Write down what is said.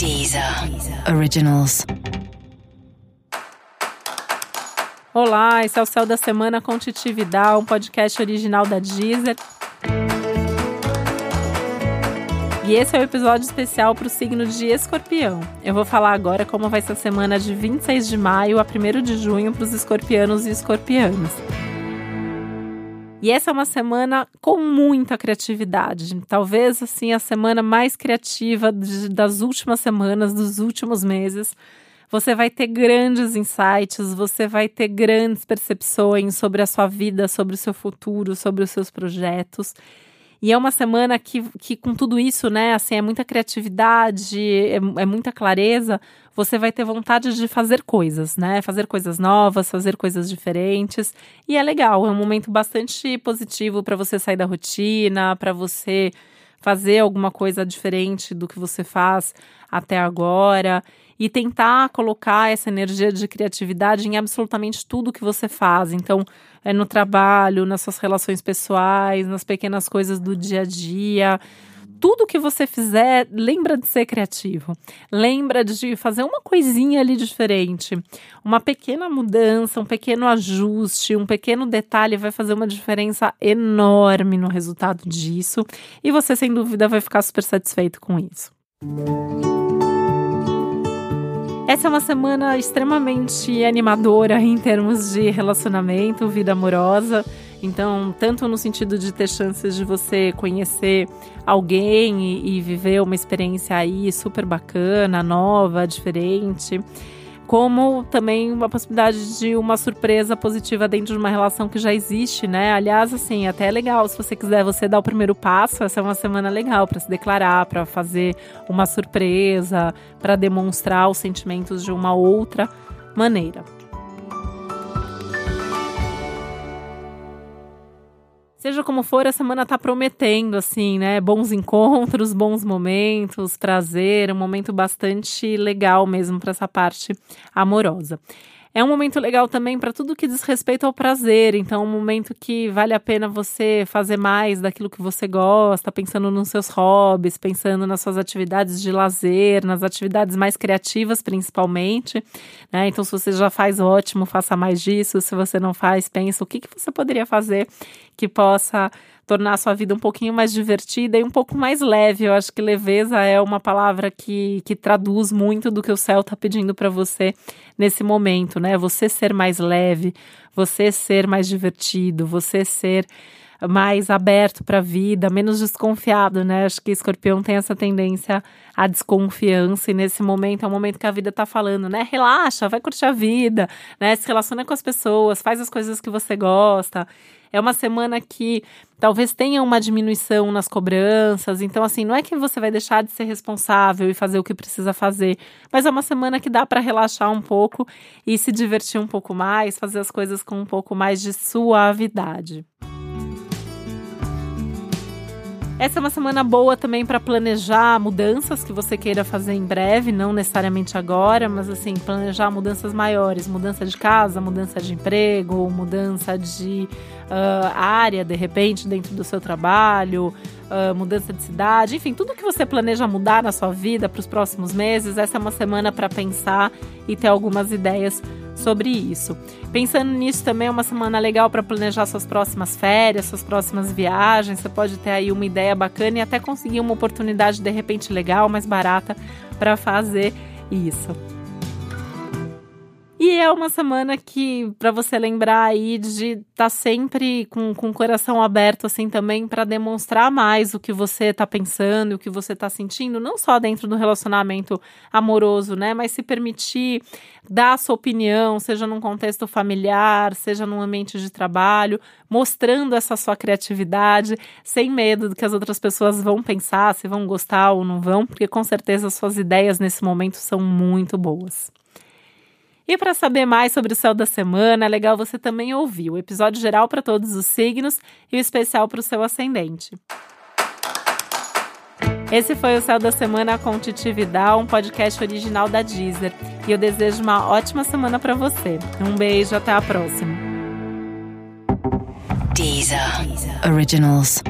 Deezer Originals. Olá, esse é o Céu da Semana com Titi Vidal, um podcast original da Deezer. E esse é o episódio especial para o signo de Escorpião. Eu vou falar agora como vai ser a semana de 26 de maio a 1 de junho para os escorpianos e escorpianas. E essa é uma semana com muita criatividade. Talvez assim a semana mais criativa das últimas semanas, dos últimos meses. Você vai ter grandes insights, você vai ter grandes percepções sobre a sua vida, sobre o seu futuro, sobre os seus projetos. E é uma semana que, que com tudo isso, né, assim, é muita criatividade, é, é muita clareza, você vai ter vontade de fazer coisas, né? Fazer coisas novas, fazer coisas diferentes. E é legal, é um momento bastante positivo para você sair da rotina, para você fazer alguma coisa diferente do que você faz até agora e tentar colocar essa energia de criatividade em absolutamente tudo que você faz. Então, é no trabalho, nas suas relações pessoais, nas pequenas coisas do dia a dia. Tudo que você fizer, lembra de ser criativo. Lembra de fazer uma coisinha ali diferente. Uma pequena mudança, um pequeno ajuste, um pequeno detalhe vai fazer uma diferença enorme no resultado disso. E você, sem dúvida, vai ficar super satisfeito com isso. Essa é uma semana extremamente animadora em termos de relacionamento, vida amorosa. Então, tanto no sentido de ter chances de você conhecer alguém e, e viver uma experiência aí super bacana, nova, diferente como também uma possibilidade de uma surpresa positiva dentro de uma relação que já existe, né? Aliás, assim, até é legal se você quiser você dar o primeiro passo, essa é uma semana legal para se declarar, para fazer uma surpresa, para demonstrar os sentimentos de uma outra maneira. Seja como for, a semana tá prometendo, assim, né? Bons encontros, bons momentos, prazer, um momento bastante legal mesmo para essa parte amorosa. É um momento legal também para tudo que diz respeito ao prazer. Então, é um momento que vale a pena você fazer mais daquilo que você gosta, pensando nos seus hobbies, pensando nas suas atividades de lazer, nas atividades mais criativas, principalmente. Né? Então, se você já faz ótimo, faça mais disso. Se você não faz, pensa o que, que você poderia fazer que possa tornar a sua vida um pouquinho mais divertida e um pouco mais leve. Eu acho que leveza é uma palavra que, que traduz muito do que o céu está pedindo para você nesse momento, né? Você ser mais leve, você ser mais divertido, você ser mais aberto para a vida, menos desconfiado, né? Acho que escorpião tem essa tendência à desconfiança e nesse momento é o momento que a vida está falando, né? Relaxa, vai curtir a vida, né? Se relaciona com as pessoas, faz as coisas que você gosta. É uma semana que talvez tenha uma diminuição nas cobranças. Então, assim, não é que você vai deixar de ser responsável e fazer o que precisa fazer, mas é uma semana que dá para relaxar um pouco e se divertir um pouco mais, fazer as coisas com um pouco mais de suavidade. Essa é uma semana boa também para planejar mudanças que você queira fazer em breve, não necessariamente agora, mas assim, planejar mudanças maiores, mudança de casa, mudança de emprego, mudança de uh, área, de repente, dentro do seu trabalho, uh, mudança de cidade, enfim, tudo que você planeja mudar na sua vida para os próximos meses, essa é uma semana para pensar e ter algumas ideias sobre isso. Pensando nisso também é uma semana legal para planejar suas próximas férias, suas próximas viagens. Você pode ter aí uma ideia bacana e até conseguir uma oportunidade de repente legal, mais barata para fazer isso. E é uma semana que, para você lembrar aí, de estar tá sempre com, com o coração aberto, assim, também, para demonstrar mais o que você está pensando, o que você está sentindo, não só dentro do relacionamento amoroso, né? Mas se permitir dar a sua opinião, seja num contexto familiar, seja num ambiente de trabalho, mostrando essa sua criatividade, sem medo do que as outras pessoas vão pensar, se vão gostar ou não vão, porque com certeza as suas ideias nesse momento são muito boas. E para saber mais sobre o céu da semana, é legal você também ouvir o episódio geral para todos os signos e o especial para o seu ascendente. Esse foi o Céu da Semana com Titi Vidal, um podcast original da Deezer. E eu desejo uma ótima semana para você. Um beijo, até a próxima. Deezer. Deezer. Originals.